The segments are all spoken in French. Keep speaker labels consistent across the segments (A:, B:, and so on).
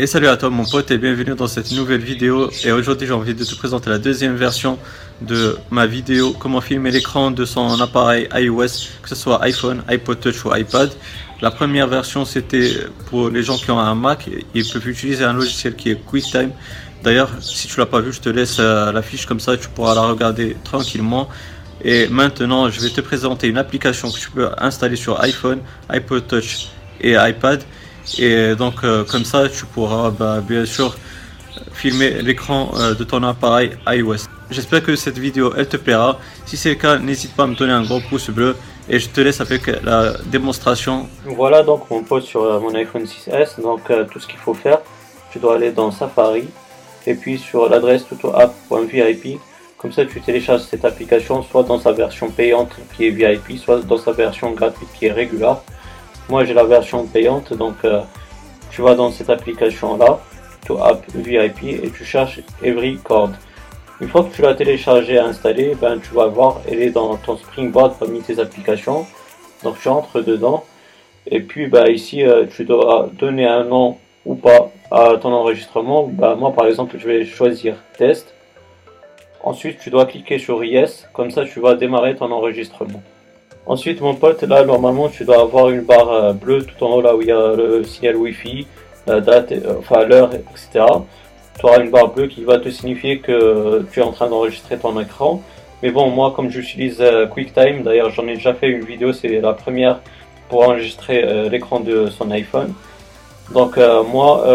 A: Et salut à toi mon pote et bienvenue dans cette nouvelle vidéo et aujourd'hui j'ai envie de te présenter la deuxième version de ma vidéo comment filmer l'écran de son appareil iOS que ce soit iPhone, iPod Touch ou iPad. La première version c'était pour les gens qui ont un Mac, ils peuvent utiliser un logiciel qui est QuickTime. D'ailleurs si tu l'as pas vu je te laisse euh, la fiche comme ça tu pourras la regarder tranquillement. Et maintenant je vais te présenter une application que tu peux installer sur iPhone, iPod Touch et iPad et donc euh, comme ça tu pourras bah, bien sûr filmer l'écran euh, de ton appareil iOS. J'espère que cette vidéo elle te plaira. Si c'est le cas, n'hésite pas à me donner un gros pouce bleu et je te laisse avec la démonstration.
B: Voilà donc mon poste sur euh, mon iPhone 6S. Donc tout ce qu'il faut faire, tu dois aller dans Safari et puis sur l'adresse tutoapp.vip. Comme ça tu télécharges cette application soit dans sa version payante qui est VIP, soit dans sa version gratuite qui est régulière. Moi j'ai la version payante, donc euh, tu vas dans cette application là, to app VIP et tu cherches Every Chord. Une fois que tu l'as téléchargé et installé, ben tu vas voir, elle est dans ton Springboard parmi tes applications. Donc tu entres dedans et puis ben, ici euh, tu dois donner un nom ou pas à ton enregistrement. Ben, moi par exemple je vais choisir test. Ensuite tu dois cliquer sur yes, comme ça tu vas démarrer ton enregistrement. Ensuite, mon pote, là, normalement, tu dois avoir une barre euh, bleue tout en haut, là où il y a le signal Wi-Fi, la date, euh, enfin l'heure, etc. Tu auras une barre bleue qui va te signifier que tu es en train d'enregistrer ton écran. Mais bon, moi, comme j'utilise euh, QuickTime, d'ailleurs, j'en ai déjà fait une vidéo, c'est la première pour enregistrer l'écran de son iPhone. Donc moi,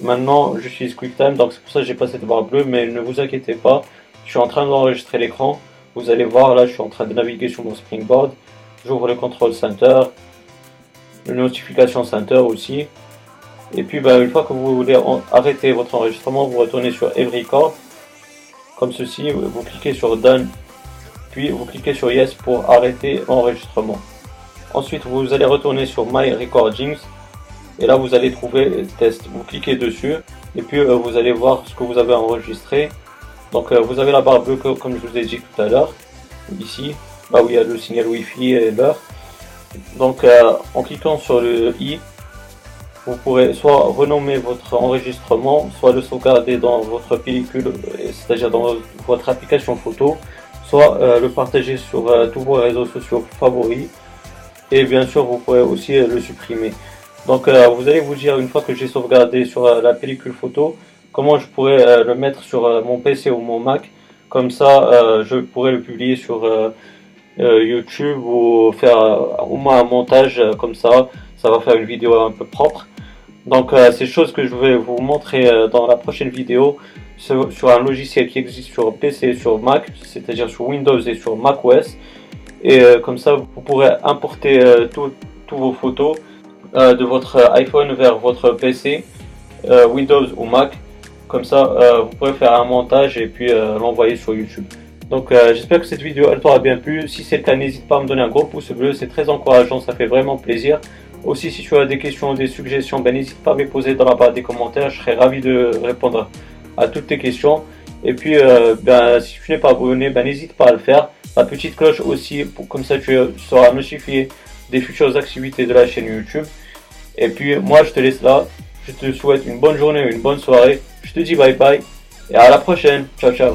B: maintenant, j'utilise QuickTime, donc c'est pour ça que j'ai pas cette barre bleue, mais ne vous inquiétez pas, je suis en train d'enregistrer l'écran. Vous allez voir, là, je suis en train de naviguer sur mon Springboard j'ouvre le contrôle center, le notification center aussi. Et puis bah, une fois que vous voulez arrêter votre enregistrement, vous retournez sur Every comme ceci, vous cliquez sur Done, puis vous cliquez sur Yes pour arrêter l'enregistrement. Ensuite, vous allez retourner sur My Recordings, et là vous allez trouver Test. Vous cliquez dessus, et puis euh, vous allez voir ce que vous avez enregistré. Donc euh, vous avez la barre bleue comme je vous ai dit tout à l'heure, ici, là où il y a le signal Wi-Fi et l'heure. Donc euh, en cliquant sur le i, vous pourrez soit renommer votre enregistrement, soit le sauvegarder dans votre pellicule, c'est-à-dire dans votre application photo, soit euh, le partager sur euh, tous vos réseaux sociaux favoris. Et bien sûr, vous pourrez aussi le supprimer. Donc vous allez vous dire une fois que j'ai sauvegardé sur la pellicule photo, comment je pourrais le mettre sur mon PC ou mon Mac. Comme ça, je pourrais le publier sur euh, YouTube ou faire au moins un montage euh, comme ça. Ça va faire une vidéo un peu propre. Donc euh, c'est chose que je vais vous montrer dans la prochaine vidéo sur, un logiciel qui existe sur PC et sur Mac, c'est-à-dire sur Windows et sur Mac OS. Et comme ça, vous pourrez importer toutes vos photos de votre iPhone vers votre PC, Windows ou Mac. Comme ça, vous pourrez faire un montage et puis l'envoyer sur YouTube. Donc euh, j'espère que cette vidéo elle t'aura bien plu. Si c'est le cas, n'hésite pas à me donner un gros pouce bleu, c'est très encourageant, ça fait vraiment plaisir. Aussi si tu as des questions des suggestions, ben, n'hésite pas à me poser dans la barre des commentaires, je serai ravi de répondre à toutes tes questions. Et puis euh, ben, si tu n'es pas abonné, ben, n'hésite pas à le faire. La petite cloche aussi, pour, comme ça tu seras notifié des futures activités de la chaîne YouTube. Et puis moi je te laisse là, je te souhaite une bonne journée, une bonne soirée. Je te dis bye bye et à la prochaine. Ciao ciao.